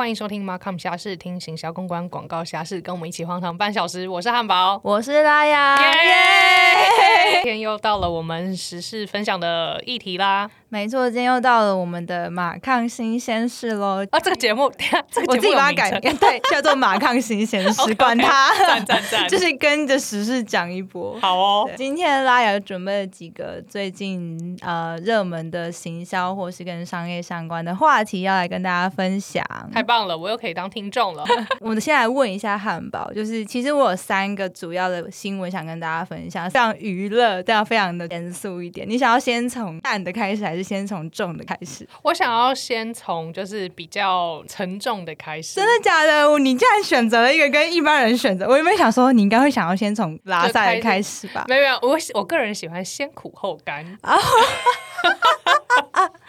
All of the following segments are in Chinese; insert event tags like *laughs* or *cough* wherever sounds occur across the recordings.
欢迎收听 Markham 侠士，听行销公关广告侠士，跟我们一起荒唐半小时。我是汉堡，我是拉雅，耶！今天又到了我们时事分享的议题啦。没错，今天又到了我们的马抗新鲜事喽。啊，这个节目，这个我自己把它改，对，叫做马抗新鲜事，*laughs* 管它，赞赞赞，*laughs* 就是跟着时事讲一波。好哦，今天拉雅准备了几个最近呃热门的行销或是跟商业相关的话题，要来跟大家分享。太棒了，我又可以当听众了。*laughs* 我们先来问一下汉堡，就是其实我有三个主要的新闻想跟大家分享，非常娱乐，但要非常的严肃一点。你想要先从淡的开始，还是先从重的开始？我想要先从就是比较沉重的开始。真的假的？你竟然选择了一个跟一般人选择，我有没有想说你应该会想要先从拉萨的开始吧？没有没有，我我个人喜欢先苦后甘。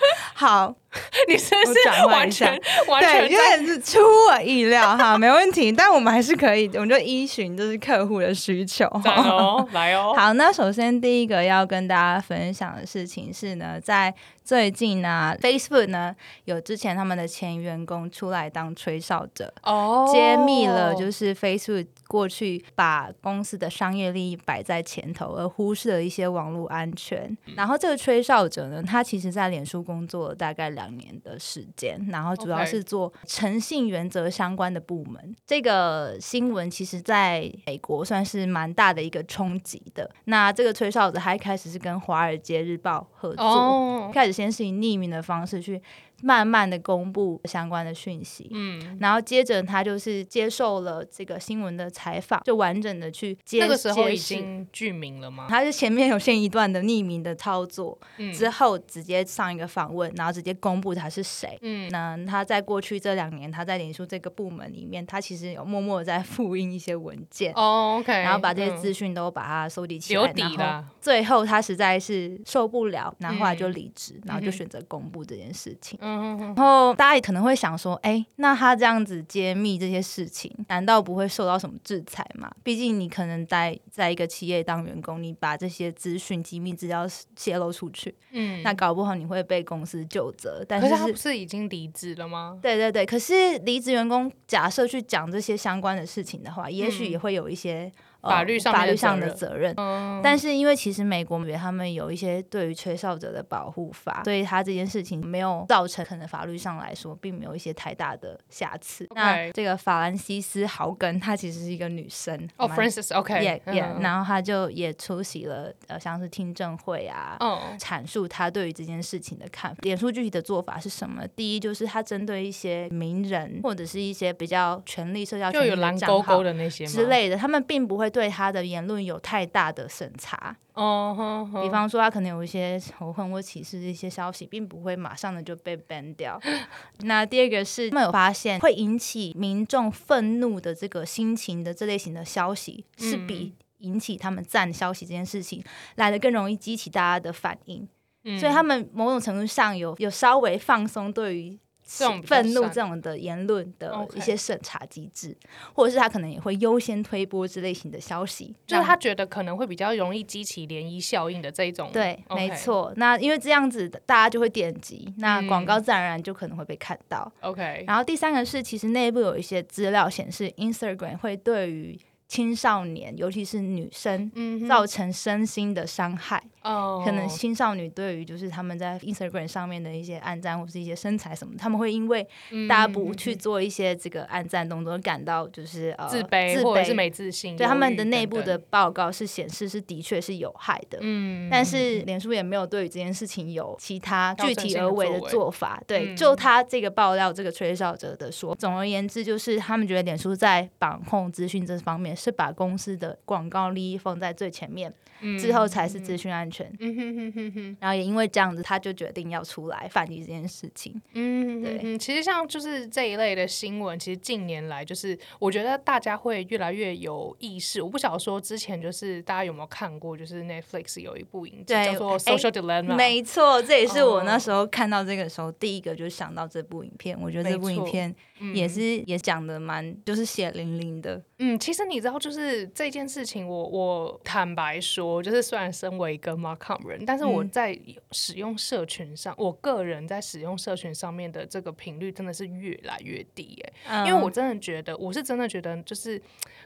*laughs* 好，*laughs* 你是不是完全完全有点是出我意料哈，没问题。但我们还是可以，我们就依循就是客户的需求。哦，来哦。*laughs* 好，那首先第一个要跟大家分享的事情是呢，在最近呢，Facebook 呢有之前他们的前员工出来当吹哨者，哦，揭秘了就是 Facebook 过去把公司的商业利益摆在前头，而忽视了一些网络安全。然后这个吹哨者呢，他其实在脸书工作了大概两年的时间，然后主要是做诚信原则相关的部门。这个新闻其实在美国算是蛮大的一个冲击的。那这个吹哨子他一开始是跟华尔街日报合作，开始。先是以匿名的方式去。慢慢的公布相关的讯息，嗯，然后接着他就是接受了这个新闻的采访，就完整的去接。那个时候已经具名了吗？他是前面有先一段的匿名的操作，之后直接上一个访问，然后直接公布他是谁。嗯，那他在过去这两年，他在脸书这个部门里面，他其实有默默的在复印一些文件。哦，OK，然后把这些资讯都把它收集起来，然后最后他实在是受不了，然后后来就离职，然后就选择公布这件事情。然后大家也可能会想说，哎，那他这样子揭秘这些事情，难道不会受到什么制裁吗？毕竟你可能在在一个企业当员工，你把这些资讯、机密资料泄露出去，嗯，那搞不好你会被公司就责。但是他不是已经离职了吗？对对对，可是离职员工假设去讲这些相关的事情的话，也许也会有一些。法律上法律上的责任，但是因为其实美国他们有一些对于吹哨者的保护法，所以他这件事情没有造成可能法律上来说并没有一些太大的瑕疵。那这个法兰西斯豪根她其实是一个女生哦，Francis OK，然后她就也出席了呃像是听证会啊，阐述她对于这件事情的看法。脸书具体的做法是什么？第一就是她针对一些名人或者是一些比较权力社交就有蓝勾勾的那些之类的，他们并不会。对他的言论有太大的审查哦，比方说他可能有一些仇恨或歧视的一些消息，并不会马上的就被 ban 掉。那第二个是他们有发现会引起民众愤怒的这个心情的这类型的消息，是比引起他们赞消息这件事情来的更容易激起大家的反应，所以他们某种程度上有有稍微放松对于。这种愤怒这种的言论的一些审查机制，或者是他可能也会优先推播之类型的消息，就是他觉得可能会比较容易激起涟漪效应的这一种。对，没错。那因为这样子大家就会点击，那广告自然而然就可能会被看到。OK。然后第三个是，其实内部有一些资料显示，Instagram 会对于。青少年，尤其是女生，造成身心的伤害。哦，可能青少年对于就是他们在 Instagram 上面的一些暗赞或是一些身材什么，他们会因为大家不去做一些这个暗赞动作，感到就是呃自卑或者是没自信。对他们的内部的报告是显示是的确是有害的。嗯，但是脸书也没有对于这件事情有其他具体而为的做法。对，就他这个爆料这个吹哨者的说，总而言之就是他们觉得脸书在绑控资讯这方面。是把公司的广告利益放在最前面，之后才是资讯安全。然后也因为这样子，他就决定要出来反击这件事情。嗯，对。其实像就是这一类的新闻，其实近年来就是我觉得大家会越来越有意识。我不晓得说之前就是大家有没有看过，就是 Netflix 有一部影集叫做《Social Dilemma》。没错，这也是我那时候看到这个时候第一个就想到这部影片。我觉得这部影片也是也讲的蛮就是血淋淋的。嗯，其实你知道。道，就是这件事情，我我坦白说，就是虽然身为一个 Markham 人，但是我在使用社群上，我个人在使用社群上面的这个频率真的是越来越低哎，因为我真的觉得，我是真的觉得，就是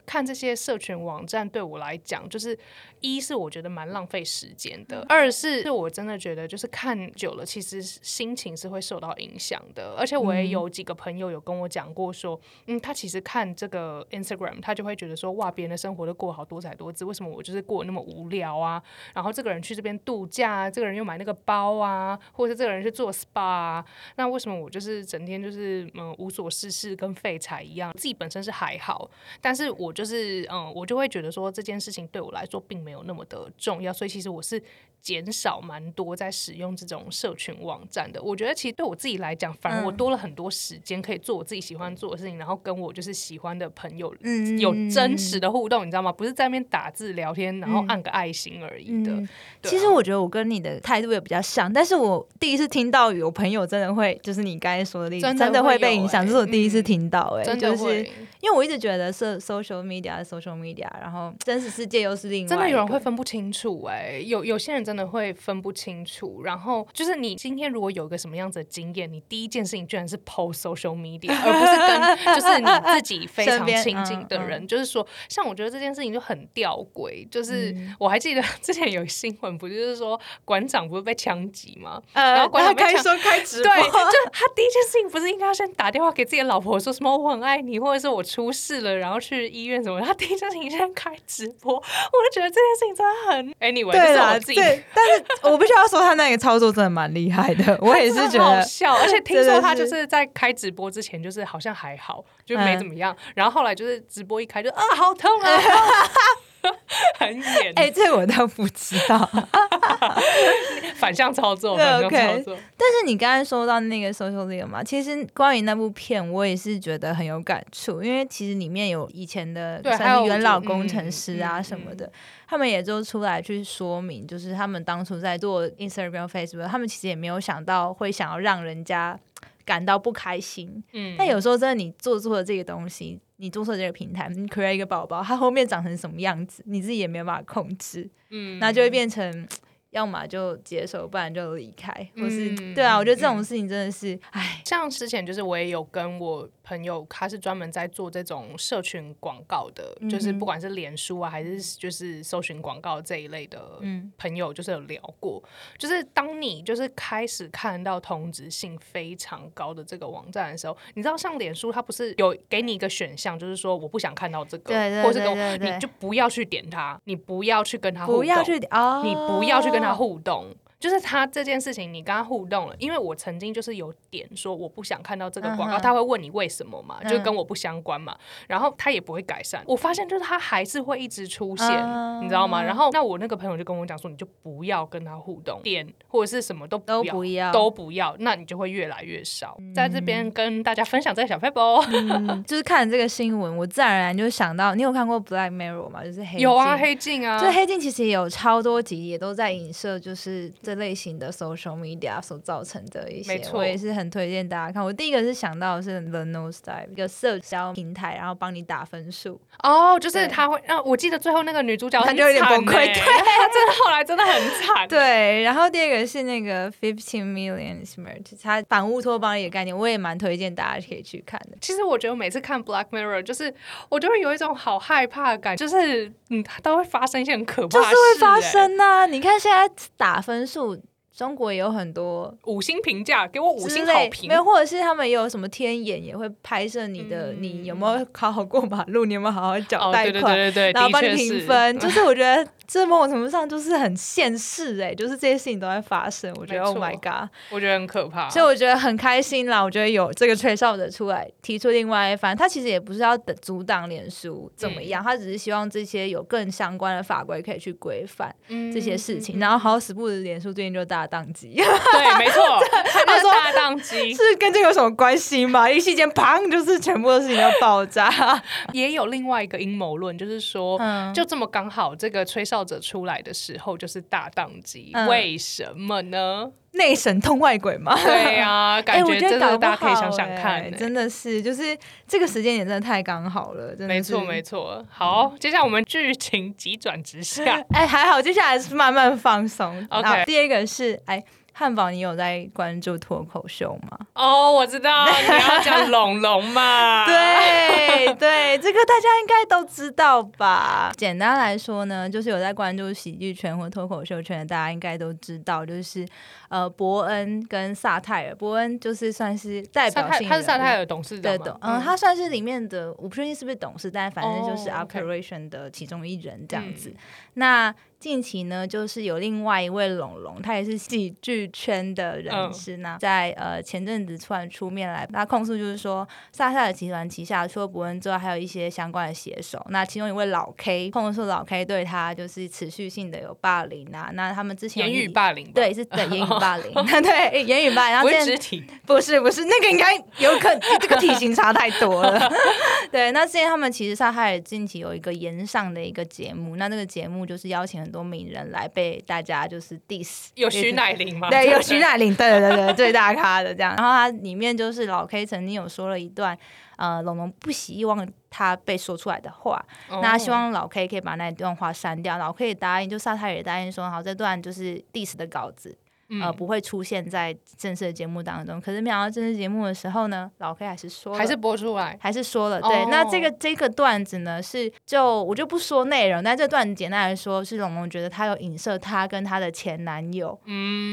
看这些社群网站对我来讲，就是一是我觉得蛮浪费时间的，二是是我真的觉得就是看久了，其实心情是会受到影响的，而且我也有几个朋友有跟我讲过说，嗯，他其实看这个 Instagram，他就会觉得说，哇，别人的生活都过好多彩多姿，为什么我就是过那么无聊啊？然后这个人去这边度假，这个人又买那个包啊，或者是这个人去做 SPA，啊，那为什么我就是整天就是嗯无所事事，跟废柴一样？自己本身是还好，但是我就是嗯，我就会觉得说这件事情对我来说并没有那么的重要，所以其实我是。减少蛮多在使用这种社群网站的，我觉得其实对我自己来讲，反而我多了很多时间可以做我自己喜欢做的事情，然后跟我就是喜欢的朋友有真实的互动，你知道吗？不是在那边打字聊天，然后按个爱心而已的。其实我觉得我跟你的态度也比较像，但是我第一次听到有朋友真的会，就是你刚才说的例子，真的会被影响，这是我第一次听到。哎，就是因为我一直觉得是 social media，然后真实世界又是另外。真的有人会分不清楚哎，有有些人真。的会分不清楚，然后就是你今天如果有一个什么样子的经验，你第一件事情居然是 post social media，而不是跟 *laughs* 就是你自己非常亲近的人。就是说，像我觉得这件事情就很吊诡。就是我还记得 *laughs* 之前有新闻，不就是说馆长不是被枪击吗？然后馆长开说开直播，对，就他第一件事情不是应该要先打电话给自己的老婆说什么我很爱你，或者是我出事了，然后去医院什么？*laughs* 他第一件事情先开直播，我就觉得这件事情真的很 anyway，就是我自己。*laughs* 但是我必须要说，他那个操作真的蛮厉害的，*laughs* 我也是觉得好笑。而且听说他就是在开直播之前，就是好像还好，就没怎么样。然后后来就是直播一开，就啊，好痛啊！*laughs* 很演哎，这我倒不知道，*laughs* 反向操作，反向操作。但是你刚才说到那个 social media 嘛，其实关于那部片，我也是觉得很有感触，因为其实里面有以前的元老工程师啊什么的，他们也就出来去说明，就是他们当初在做 Instagram、Facebook，他们其实也没有想到会想要让人家感到不开心。嗯，但有时候真的你做错了这个东西。你注册这个平台，你 create 一个宝宝，它后面长成什么样子，你自己也没有办法控制，嗯，那就会变成。要么就接受，不然就离开，或是对啊，我觉得这种事情真的是，唉，像之前就是我也有跟我朋友，他是专门在做这种社群广告的，就是不管是脸书啊，还是就是搜寻广告这一类的，朋友就是有聊过，就是当你就是开始看到同质性非常高的这个网站的时候，你知道像脸书，它不是有给你一个选项，就是说我不想看到这个，或者是你就不要去点它，你不要去跟他不要去哦，你不要去跟他。互动。就是他这件事情，你跟他互动了，因为我曾经就是有点说我不想看到这个广告，他会问你为什么嘛，就跟我不相关嘛，然后他也不会改善。我发现就是他还是会一直出现，你知道吗？然后那我那个朋友就跟我讲说，你就不要跟他互动，点或者是什么都都不要，都不要，那你就会越来越少。在这边跟大家分享这个小 paper，就是看这个新闻，我自然而然就想到，你有看过 Black Mirror 吗？就是黑有啊，黑镜啊，就黑镜其实也有超多集，也都在影射，就是这。类型的 social media 所造成的一些，我也是很推荐大家看。我第一个是想到的是 The No Style，一个社交平台，然后帮你打分数。哦，就是他会，啊，我记得最后那个女主角她就有点崩溃，对，*laughs* 她真的后来真的很惨。对，然后第二个是那个 Fifteen Million Smart，它反乌托邦一个概念，我也蛮推荐大家可以去看的。其实我觉得每次看 Black Mirror，就是我就会有一种好害怕的感觉，就是嗯，都会发生一些很可怕的事，就是会发生呐。你看现在打分数。episode 中国也有很多五星评价，给我五星好评。没有，或者是他们也有什么天眼，也会拍摄你的，你有没有考好过马路，你有没有好好缴贷款，对对对然后帮你评分。就是我觉得这某种程度上就是很现实，哎，*laughs* 就是这些事情都在发生。我觉得 Oh my God，我觉得很可怕。所以我觉得很开心啦。我觉得有这个吹哨者出来提出另外一番，他其实也不是要阻挡脸书怎么样，他只是希望这些有更相关的法规可以去规范这些事情。然后好死不死，脸书最近就大。宕机，对，没错，*laughs* 他说大宕机 *laughs* 是跟这有什么关系吗？一瞬间，砰，就是全部的事情要爆炸。*laughs* 也有另外一个阴谋论，就是说，就这么刚好，这个吹哨者出来的时候就是大宕机，为什么呢？内神通外鬼吗？对呀，*laughs* 感觉真的大家可以想想看，真的是就是这个时间点真的太刚好了，真的没错没错。好，接下来我们剧情急转直下，*laughs* 哎，还好，接下来是慢慢放松。OK，第二个是哎。汉堡，你有在关注脱口秀吗？哦，我知道你要讲龙龙嘛。*laughs* 对对，这个大家应该都知道吧？简单来说呢，就是有在关注喜剧圈或脱口秀圈的，大家应该都知道，就是呃，伯恩跟萨泰尔。伯恩就是算是代表性，他是萨泰尔董事长对，嗯，他算是里面的，我不确定是不是董事，但反正就是 operation 的其中一人这样子。那近期呢，就是有另外一位龙龙，他也是喜剧圈的人士呢，在呃前阵子突然出面来，他控诉就是说，萨萨尔集团旗下除了伯恩之外，还有一些相关的写手。那其中一位老 K 控诉老 K 对他就是持续性的有霸凌啊。那他们之前言语霸凌，对，是对言语霸凌，*laughs* 对言语霸凌。然后肢体不是不是那个应该有可这个体型差太多了。*laughs* 对，那之前他们其实萨哈尔近期有一个延上的一个节目，那这个节目就是邀请很多名人来被大家就是 diss，有徐乃麟吗？对，有徐乃麟，对对对，*laughs* 最大咖的这样。然后他里面就是老 K 曾经有说了一段，呃，龙龙不希望他被说出来的话，那希望老 K 可以把那段话删掉。老 K 也答应，就萨泰也答应说，好，这段就是 diss 的稿子。呃，不会出现在正式的节目当中。可是没想到正式节目的时候呢，老 K 还是说，还是播出来，还是说了。对，那这个这个段子呢，是就我就不说内容，但这段子简单来说，是龙龙觉得他有影射他跟他的前男友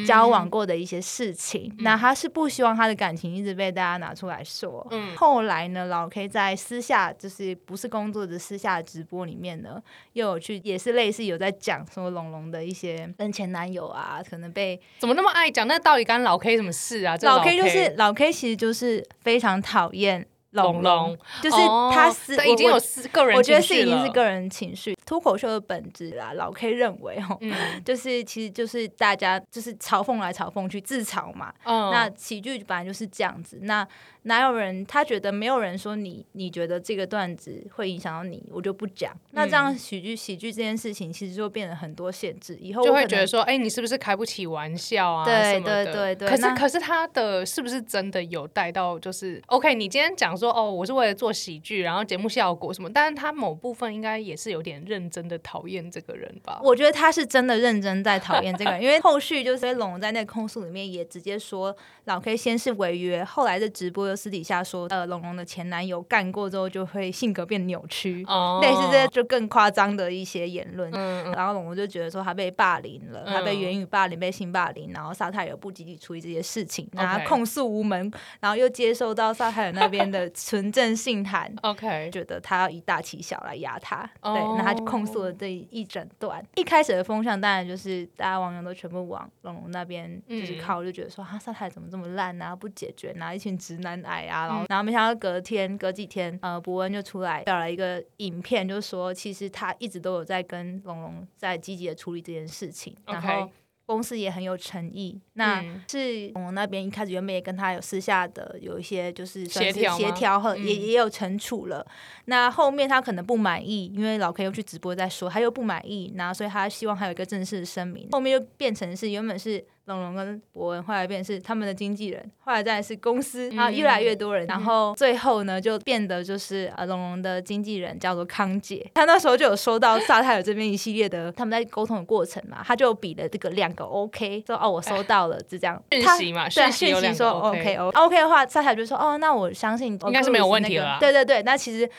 交往过的一些事情。那他是不希望他的感情一直被大家拿出来说。嗯。后来呢，老 K 在私下就是不是工作的私下直播里面呢，又有去也是类似有在讲说龙龙的一些跟前男友啊，可能被。怎么那么爱讲？那到底干老 K 什么事啊？老 K 就是老 K，其实就是非常讨厌龙龙，就是他是已经有私个人，我觉得是已经是个人情绪。脱口秀的本质啦，老 K 认为哦，*laughs* 就是其实就是大家就是嘲讽来嘲讽去自嘲嘛。那喜剧本来就是这样子。那哪有人他觉得没有人说你，你觉得这个段子会影响到你，我就不讲。那这样喜剧喜剧这件事情其实就变得很多限制，以后就会觉得说，哎，你是不是开不起玩笑啊？对对对对。可是可是他的是不是真的有带到就是 OK？你今天讲说哦，我是为了做喜剧，然后节目效果什么，但是他某部分应该也是有点认真的讨厌这个人吧？我觉得他是真的认真在讨厌这个人，因为后续就是龙在那控诉里面也直接说，老 K 先是违约，后来的直播。私底下说，呃，龙龙的前男友干过之后就会性格变扭曲，哦 *laughs* 类似这些就更夸张的一些言论。然后龙龙就觉得说他被霸凌了，他被言语霸凌，被性霸凌，然后沙泰尔不积极处理这些事情，然后控诉无门，然后又接受到沙泰尔那边的 *laughs* 纯正信函，OK，觉得他要以大欺小来压他，对，那他就控诉了这一整段。一开始的风向当然就是大家网友都全部往龙龙那边就是靠，就觉得说啊，沙泰尔怎么这么烂啊，不解决，拿一群直男。矮啊，然后然后没想到隔天隔几天，呃，伯恩就出来表了一个影片，就是说其实他一直都有在跟龙龙在积极的处理这件事情，然后公司也很有诚意。那是龙龙那边一开始原本也跟他有私下的有一些就是协调协调和也也有惩处了。那后面他可能不满意，因为老 K 又去直播在说他又不满意，然后所以他希望还有一个正式的声明。后面就变成是原本是。龙龙跟博文后来变是他们的经纪人，后来再是公司，然后越来越多人，然后最后呢就变得就是呃龙龙的经纪人叫做康姐，他那时候就有收到萨泰尔这边一系列的他们在沟通的过程嘛，他就比了这个两个 OK，说哦我收到了，就这样讯息嘛，对讯息说 OK OK 的话，萨泰尔就说哦那我相信应该是没有问题了，对对对，那其实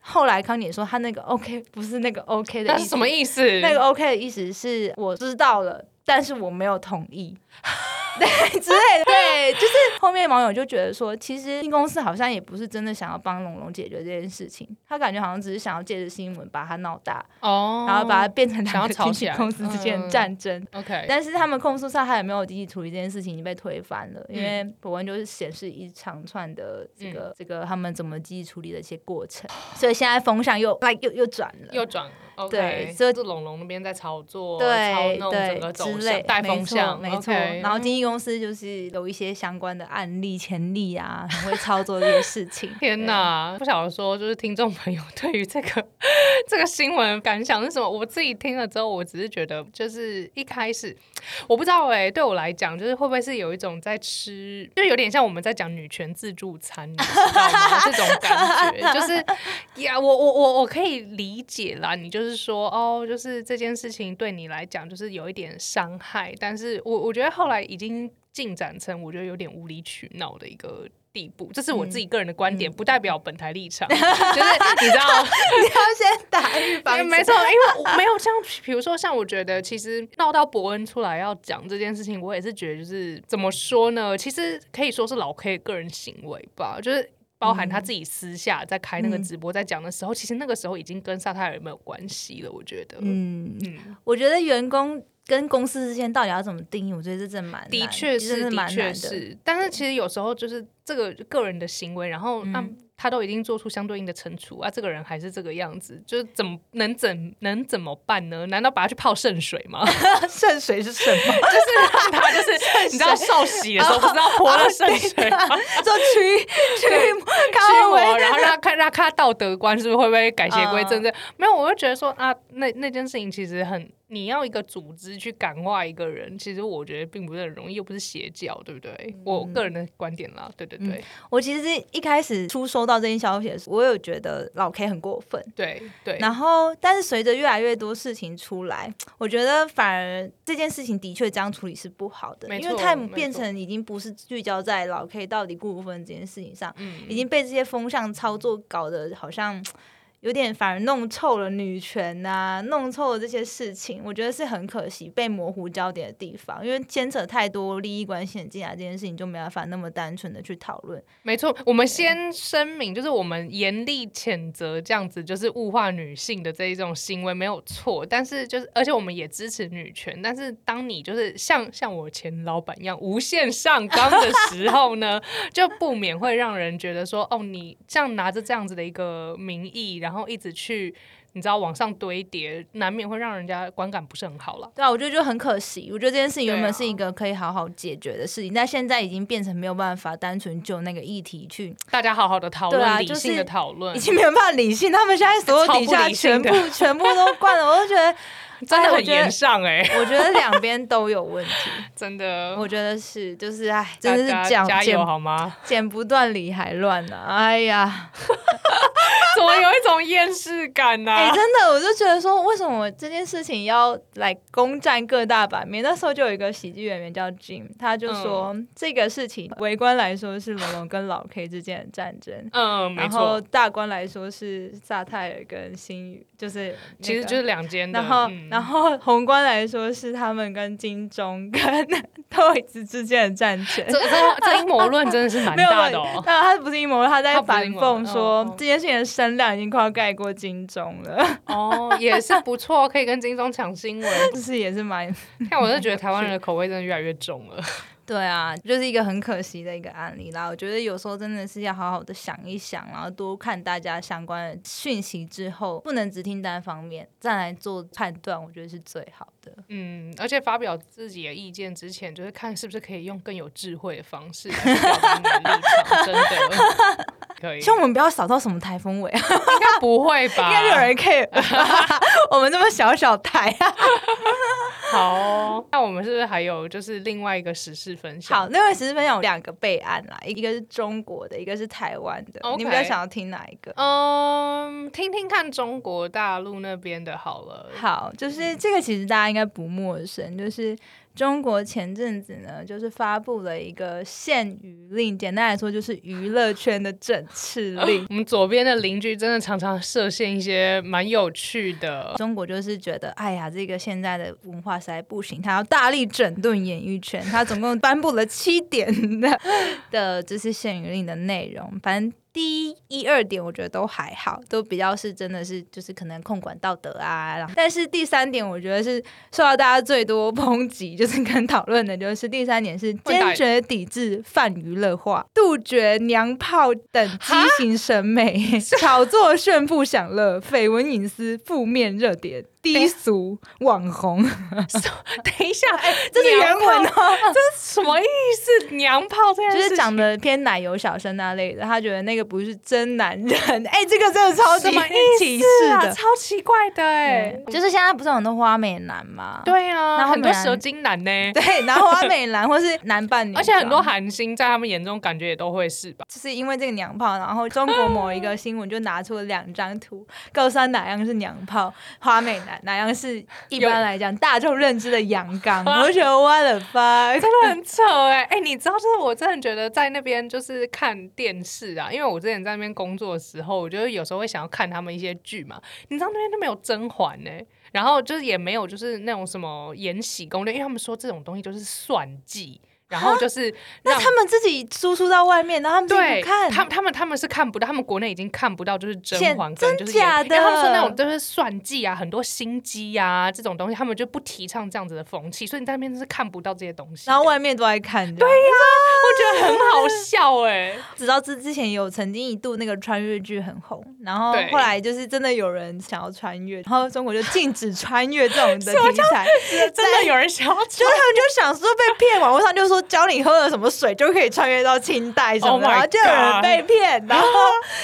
后来康姐说他那个 OK 不是那个 OK 的意思，什么意思？那个 OK 的意思是我知道了，但是我没有同意。*laughs* 对之类的，对，就是后面网友就觉得说，其实新公司好像也不是真的想要帮龙龙解决这件事情，他感觉好像只是想要借着新闻把它闹大，哦，然后把它变成两个经纪公司之间的战争。OK，但是他们控诉上他也没有积极处理这件事情，已经被推翻了，因为博文就是显示一长串的这个这个他们怎么积极处理的一些过程，所以现在风向又来又又转了，又转。对，所以是龙龙那边在操作，对对之类带风向，没错。然后经纪公司就是有一些相关的案例、潜力啊，*laughs* 很会操作这些事情。*laughs* 天哪，不晓得说，就是听众朋友对于这个 *laughs* 这个新闻感想是什么？我自己听了之后，我只是觉得，就是一开始我不知道哎，对我来讲，就是会不会是有一种在吃，就有点像我们在讲女权自助餐，你知道吗？*laughs* 这种感觉，就是呀，我我我我可以理解啦。你就是说，哦，就是这件事情对你来讲，就是有一点伤害，但是我我觉得后来已经进展成，我觉得有点无理取闹的一个。地步，这是我自己个人的观点，不代表本台立场。*laughs* 就是你知道，*laughs* 你要先打预防针。没错，因为没有像，比如说像，我觉得其实闹到伯恩出来要讲这件事情，我也是觉得就是怎么说呢？其实可以说是老 K 个人行为吧，就是包含他自己私下在开那个直播在讲的时候，其实那个时候已经跟萨泰尔没有关系了。我觉得，嗯嗯，我觉得员工。跟公司之间到底要怎么定义？我觉得这真蛮的确是的确是，但是其实有时候就是这个个人的行为，然后他他都已经做出相对应的惩处啊，这个人还是这个样子，就是怎么能怎能怎么办呢？难道把他去泡圣水吗？*laughs* 圣水是什么？*laughs* 就是让他就是你知道受洗的时候不知道泼了圣水吗？*laughs* 做驱驱驱魔，然后让他看让他看道德观是不是会不会改邪归正？这没有，我就觉得说啊，那那件事情其实很。你要一个组织去感化一个人，其实我觉得并不是很容易，又不是邪教，对不对？我个人的观点啦，对对对。我其实一开始初收到这些消息的时候，我有觉得老 K 很过分，对对。然后，但是随着越来越多事情出来，我觉得反而这件事情的确这样处理是不好的，因为太变成已经不是聚焦在老 K 到底过不分这件事情上，已经被这些风向操作搞得好像。有点反而弄臭了女权呐，弄臭了这些事情，我觉得是很可惜被模糊焦点的地方，因为牵扯太多利益关系进来，这件事情就没办法那么单纯的去讨论。没错，我们先声明，就是我们严厉谴责这样子就是物化女性的这一种行为没有错，但是就是而且我们也支持女权，但是当你就是像像我前老板一样无限上纲的时候呢，*laughs* 就不免会让人觉得说，哦，你像拿着这样子的一个名义，然后。然后一直去，你知道往上堆叠，难免会让人家观感不是很好了。对啊，我觉得就很可惜。我觉得这件事情原本是一个可以好好解决的事情，但现在已经变成没有办法单纯就那个议题去大家好好的讨论，理性的讨论，已经没有办法理性。他们现在所有底下全部全部都灌了，我都觉得真的很严上哎。我觉得两边都有问题，*laughs* 真的，我觉得是，就是哎，真的是讲加油好吗？剪不断理还乱呢，哎呀。*laughs* 怎么有一种厌世感呢？哎，真的，我就觉得说，为什么这件事情要来攻占各大版面？那时候就有一个喜剧演员叫 Jim，他就说这个事情，围观来说是龙龙跟老 K 之间的战争，嗯，然后大观来说是萨泰尔跟新宇，就是其实就是两间。然后，然后宏观来说是他们跟金钟跟 *laughs* Toys 之间的战争。这这阴谋论真的是蛮 *laughs* 大的哦。但他不是阴谋论，他在反讽说这件事情的声量已经快要盖过金钟了。哦，也是不错，可以跟金钟抢新闻，*laughs* 就是也是蛮。看，我是觉得台湾人的口味真的越来越重了。对啊，就是一个很可惜的一个案例啦。我觉得有时候真的是要好好的想一想，然后多看大家相关的讯息之后，不能只听单方面，再来做判断，我觉得是最好的。嗯，而且发表自己的意见之前，就是看是不是可以用更有智慧的方式来表达你的立场。真的可以，希望我们不要扫到什么台风尾啊！*laughs* 应该不会吧？应该有人 care。*laughs* 我们这么小小台。好，那我们是不是还有就是另外一个时事分享？好，另外时事分享有两个备案啦，一个是中国的，一个是台湾的。你比较想要听哪一个？嗯，听听看中国大陆那边的好了。好，就是这个其实大家应该不陌生，就是。中国前阵子呢，就是发布了一个限娱令，简单来说就是娱乐圈的整治令。*laughs* 我们左边的邻居真的常常设限一些蛮有趣的。中国就是觉得，哎呀，这个现在的文化实在不行，他要大力整顿演艺圈。他总共颁布了七点的 *laughs* 的，就是限娱令的内容，反正。第一一二点，我觉得都还好，都比较是真的是就是可能控管道德啊。然后但是第三点，我觉得是受到大家最多抨击，就是跟讨论的，就是第三点是坚决抵制泛娱乐化，杜绝娘炮等畸形审美，*laughs* 炒作炫富享乐、绯闻隐私、负面热点。低俗网红，等一下，*laughs* 哎，这是原文哦，*laughs* 这是什么意思？娘炮这件事，就是讲的偏奶油小生那类的，他觉得那个。又不是真男人。哎，这个真的超级歧视的，超奇怪的哎。就是现在不是很多花美男嘛？对啊，然后很多蛇精男呢。*laughs* 对，然后花美男或是男扮女，*laughs* 而且很多韩星在他们眼中感觉也都会是吧？就是因为这个娘炮，然后中国 *laughs* 某一个新闻就拿出了两张图，告诉他哪样是娘炮花美男，哪样是一般来讲大众认知的阳刚。我觉得 what the fuck，真的很丑哎哎，你知道，就是我真的觉得在那边就是看电视啊，因为我我之前在那边工作的时候，我觉得有时候会想要看他们一些剧嘛。你知道那边都没有甄嬛呢，然后就是也没有就是那种什么《延禧攻略》，因为他们说这种东西就是算计。然后就是，那他们自己输出到外面，然后他们不看，他他们他们是看不到，他们国内已经看不到，就是甄嬛跟就是假的，他们说那种就是算计啊，很多心机啊这种东西，他们就不提倡这样子的风气，所以你在那边是看不到这些东西，然后外面都在看，对呀，我觉得很好笑哎。*laughs* 直到之之前有曾经一度那个穿越剧很红，然后后来就是真的有人想要穿越，然后中国就禁止穿越这种的 *laughs* 题材，真的有人想要，就是他们就想说被骗，网络上就说。教你喝了什么水就可以穿越到清代什么的，就有人被骗，然后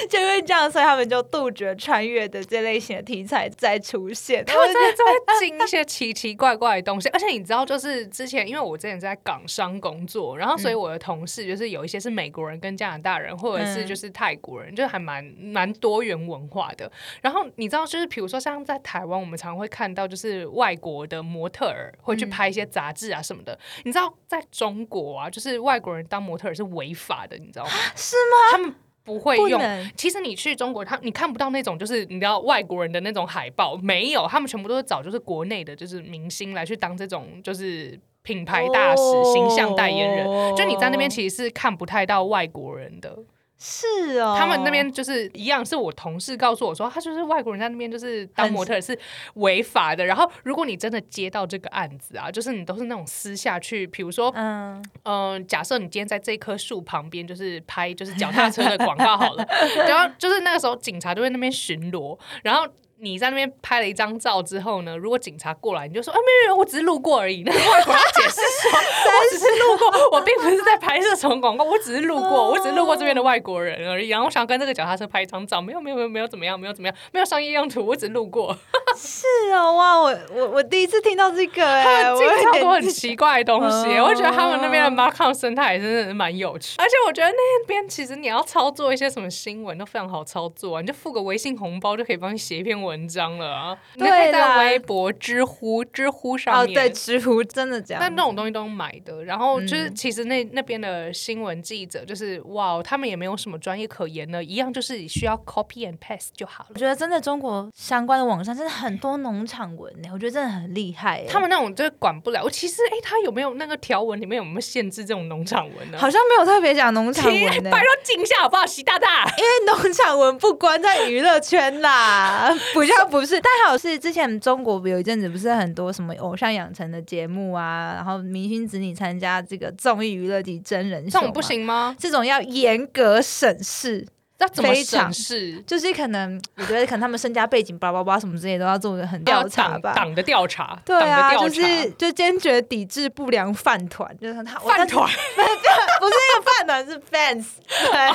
就因为这样，所以他们就杜绝穿越的这类型的题材再出现。他们在在进一些奇奇怪怪的东西，*laughs* 而且你知道，就是之前因为我之前在港商工作，然后所以我的同事就是有一些是美国人跟加拿大人，或者是就是泰国人，就是还蛮蛮多元文化的。然后你知道，就是比如说像在台湾，我们常会看到就是外国的模特儿会去拍一些杂志啊什么的。你知道，在中国啊，就是外国人当模特是违法的，你知道吗？是吗？他们不会用。其实你去中国，他你看不到那种就是你知道外国人的那种海报，没有，他们全部都是找就是国内的，就是明星来去当这种就是品牌大使、形象代言人。就你在那边其实是看不太到外国人的。是哦，他们那边就是一样，是我同事告诉我说，他就是外国人在那边就是当模特是违法的。然后，如果你真的接到这个案子啊，就是你都是那种私下去，比如说，嗯嗯，假设你今天在这棵树旁边就是拍就是脚踏车的广告好了，*laughs* 然后就是那个时候警察就在那边巡逻，然后。你在那边拍了一张照之后呢？如果警察过来，你就说啊，没有，我只是路过而已。那外国人解释说，我只是路过，我并不是在拍摄什么广告，我只是路过，我只是路过这边的外国人而已。然后我想跟这个脚踏车拍一张照，没有，没有，没有，没有怎么样，没有怎么样，没有商业用途，我只是路过。*laughs* 是哦，哇，我我我第一次听到这个，哎，我听到很奇怪的东西，我觉得他们那边的 Mark 生态真的是蛮有趣。而且我觉得那边其实你要操作一些什么新闻都非常好操作啊，你就付个微信红包就可以帮你写一篇文章了啊！你可以在微博、知乎、知乎上面，对，知乎真的这样。但那种东西都买的，然后就是其实那那边的新闻记者，就是哇，他们也没有什么专业可言的，一样就是需要 copy and paste 就好了。我觉得真的中国相关的网站真的很多农场文呢，我觉得真的很厉害。他们那种就是管不了。我其实哎，他有没有那个条文里面有没有限制这种农场文呢？好像没有特别讲农场文。*laughs* 拜托静下好不好，习大大？*laughs* 因为农场文不关在娱乐圈啦，*laughs* 不叫不是。但好是之前中国有一阵子不是很多什么偶像养成的节目啊，然后明星子女参加这个综艺娱乐级真人秀，这种不行吗？这种要严格审视，那怎么审视？就是可能我觉得可能他们身家背景叭叭叭什么之类都要做的很调查吧，党的调查，对啊，就是就坚决抵制不良饭团，就是他饭团，*laughs* 不是那个饭团是 fans，对。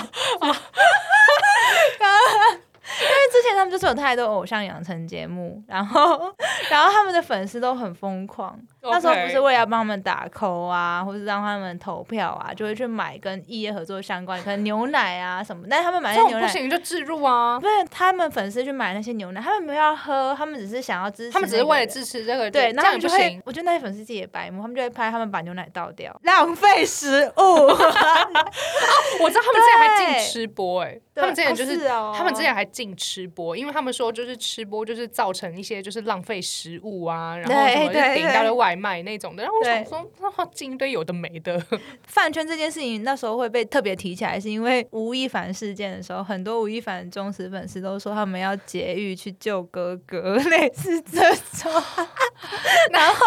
因为之前他们就是有太多偶像养成节目，然后然后他们的粉丝都很疯狂。那时候不是为了帮他们打 call 啊，或者让他们投票啊，就会去买跟异业合作相关，可能牛奶啊什么。但是他们买那些牛奶不行就置入啊。不是他们粉丝去买那些牛奶，他们没有要喝，他们只是想要支持。他们只是为了支持这个。对，那他们就会，我觉得那些粉丝自己也白目，他们就会拍他们把牛奶倒掉，浪费食物。*laughs* 我知道他们之前还进吃播，哎，他们之前就是他们之前还进吃播，因为他们说就是吃播就是造成一些就是浪费食物啊，然后什么顶到了外。卖那种的，然后我想说，那进一堆有的没的。*laughs* 饭圈这件事情那时候会被特别提起来，是因为吴亦凡事件的时候，很多吴亦凡忠实粉丝都说他们要劫狱去救哥哥，*laughs* 类似这种。*laughs* 然后，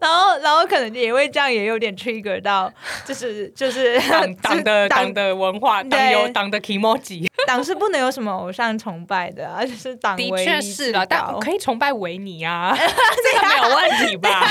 然后，然后可能也会这样，也有点 trigger 到，就是就是党党的党的文化，党有党的 emoji，党是不能有什么偶像崇拜的，而且是党的确是了，但可以崇拜维尼啊，这个没有问题吧？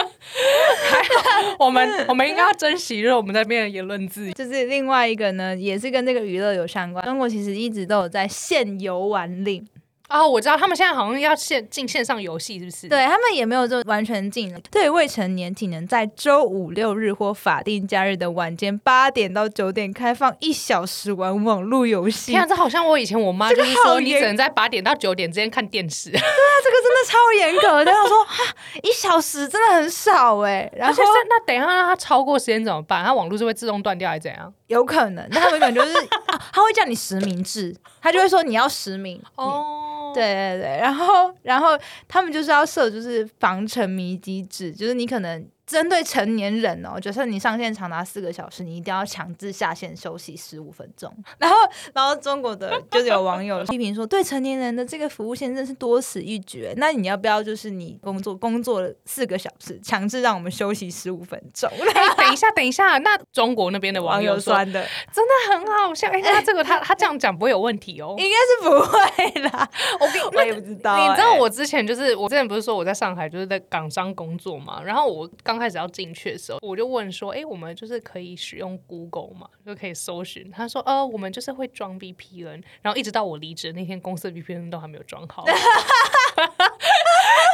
*laughs* 我们我们应该要珍惜，因为我们在边的言论自由。就是另外一个呢，也是跟这个娱乐有相关。中国其实一直都有在限游玩令。啊，我知道他们现在好像要线进线上游戏，是不是？对他们也没有就完全禁了。对未成年仅能在周五六日或法定假日的晚间八点到九点开放一小时玩网络游戏。天啊，这好像我以前我妈就是说，你只能在八点到九点之间看电视。*laughs* 对啊，这个真的超严格的。我说哈，一小时真的很少哎。然后那等一下让它超过时间怎么办？它网络是会自动断掉还是怎样？有可能，那他们可能就是 *laughs* 他会叫你实名制，他就会说你要实名。哦。对对对，然后然后他们就是要设就是防沉迷机制，就是你可能。针对成年人哦，就算你上线长达四个小时，你一定要强制下线休息十五分钟。*laughs* 然后，然后中国的就是有网友批评说，对成年人的这个服务现在是多此一举。那你要不要就是你工作工作四个小时，强制让我们休息十五分钟？等一下，等一下，那中国那边的网友酸的真的很好笑。哎，那这个他他这样讲不会有问题哦？*laughs* 应该是不会啦。*laughs* 我我也不知道。你知道我之前就是我之前不是说我在上海就是在港商工作嘛，然后我刚。开始要进去的时候，我就问说：“哎，我们就是可以使用 Google 嘛，就可以搜寻。”他说：“呃，我们就是会装 VPN。”然后一直到我离职那天，公司的 VPN 都还没有装好。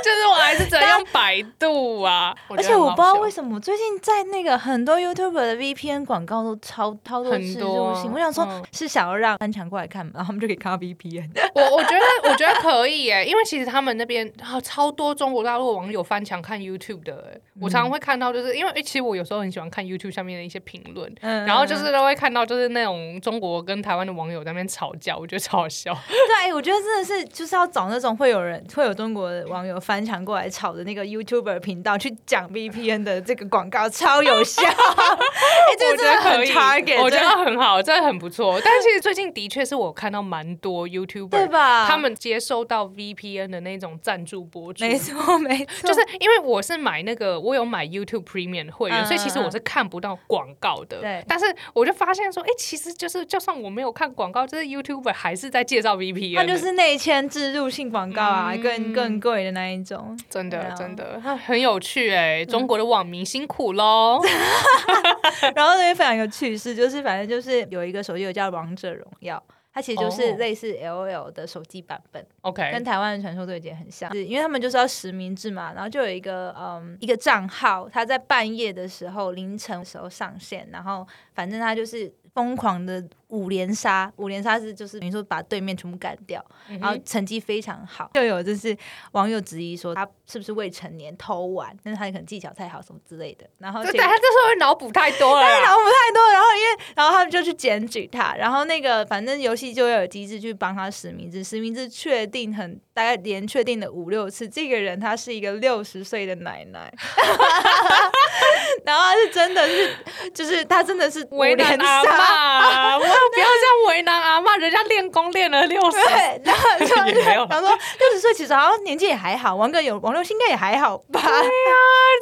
就是我还是只能用百度啊，而且我不知道为什么最近在那个很多 YouTube 的 VPN 广告都超超多植入性，我想说是想要让翻墙过来看，然后他们就可以看到 VPN。我我觉得我觉得可以耶，因为其实他们那边超多中国大陆网友翻墙看 YouTube 的，我常常会看到，就是因为其实我有时候很喜欢看 YouTube 下面的一些评论，然后就是都会看到就是那种中国跟台湾的网友在那边吵架，我觉得超好笑。对，我觉得真的是就是要找那种会有人会有中国的网友翻。翻墙过来炒的那个 YouTuber 频道去讲 VPN 的这个广告超有 *laughs* 效，*laughs* 我觉得很 target，我觉得很好，真的很不错。*laughs* 但其实最近的确是我看到蛮多 YouTuber，对吧？他们接收到 VPN 的那种赞助博主，没错没错，就是因为我是买那个，我有买 YouTube Premium 会员，所以其实我是看不到广告的。对，但是我就发现说，哎，其实就是就算我没有看广告，就是 YouTuber 还是在介绍 VPN，那就是内嵌植入性广告啊，更更贵的那一。真的真的，很有趣哎！中国的网民辛苦喽。*laughs* 然后这边分享一个趣事，就是反正就是有一个手机有叫《王者荣耀》，它其实就是类似 L O L 的手机版本。OK，跟台湾的传说对决很像，是因为他们就是要实名制嘛。然后就有一个嗯一个账号，他在半夜的时候凌晨的时候上线，然后反正他就是疯狂的。五连杀，五连杀是就是等于说把对面全部干掉，然后成绩非常好。就有就是网友质疑说他是不是未成年偷玩，但是他可能技巧太好什么之类的。然后对他这时候会脑补太多了，他脑补太多。然后因为然后他们就去检举他，然后那个反正游戏就要有机制去帮他实名制，实名制确定很大概连确定了五六次，这个人他是一个六十岁的奶奶，*laughs* 然后他是真的是就是他真的是为难阿妈。*laughs* 不要这样为难阿妈，人家练功练了六十，然后 *laughs* 也没有。然后说六十岁其实好像年纪也还好，玩个有王六星应该也还好吧？对呀，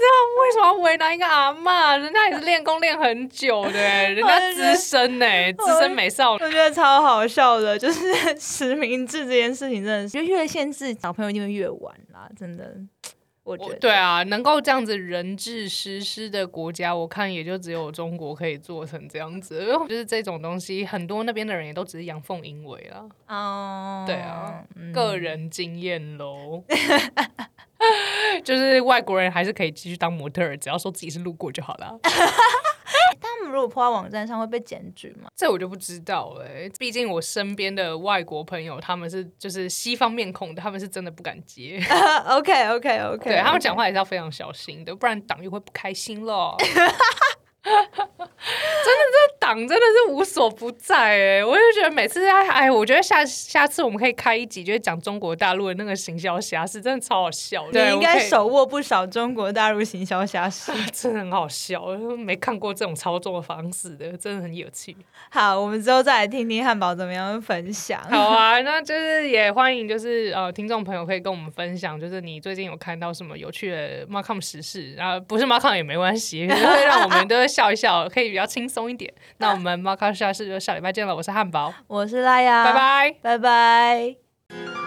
这样为什么要为难一个阿妈？人家也是练功练很久的，人家 *laughs* 资深呢，资深美少女。我觉得超好笑的，就是实名制这件事情，真的是越限制小朋友一定会越玩啦，真的。我觉得对啊，能够这样子人治实施的国家，我看也就只有中国可以做成这样子。*laughs* 就是这种东西，很多那边的人也都只是阳奉阴违了。哦，对啊，个人经验喽。*laughs* 就是外国人还是可以继续当模特，只要说自己是路过就好了。*laughs* 网站上会被检举吗？这我就不知道哎，毕竟我身边的外国朋友他们是就是西方面孔的，他们是真的不敢接。*laughs* OK OK OK，对他们讲话也是要非常小心的，不然党又会不开心了。*laughs* *laughs* 真的，这党真的是无所不在哎！我就觉得每次哎哎，我觉得下下次我们可以开一集，就是讲中国大陆的那个行销侠事，真的超好笑。你应该手握不少中国大陆行销侠事，*laughs* 真的很好笑。没看过这种操作的方式的，真的很有趣。好，我们之后再来听听汉堡怎么样分享。好啊，那就是也欢迎，就是呃，听众朋友可以跟我们分享，就是你最近有看到什么有趣的 Markham 时事，然后不是 Markham 也没关系，*laughs* 会让我们都会。笑一笑，可以比较轻松一点。*laughs* 那我们猫咖下次就下礼拜见了。我是汉堡，我是拉雅，拜拜，拜拜。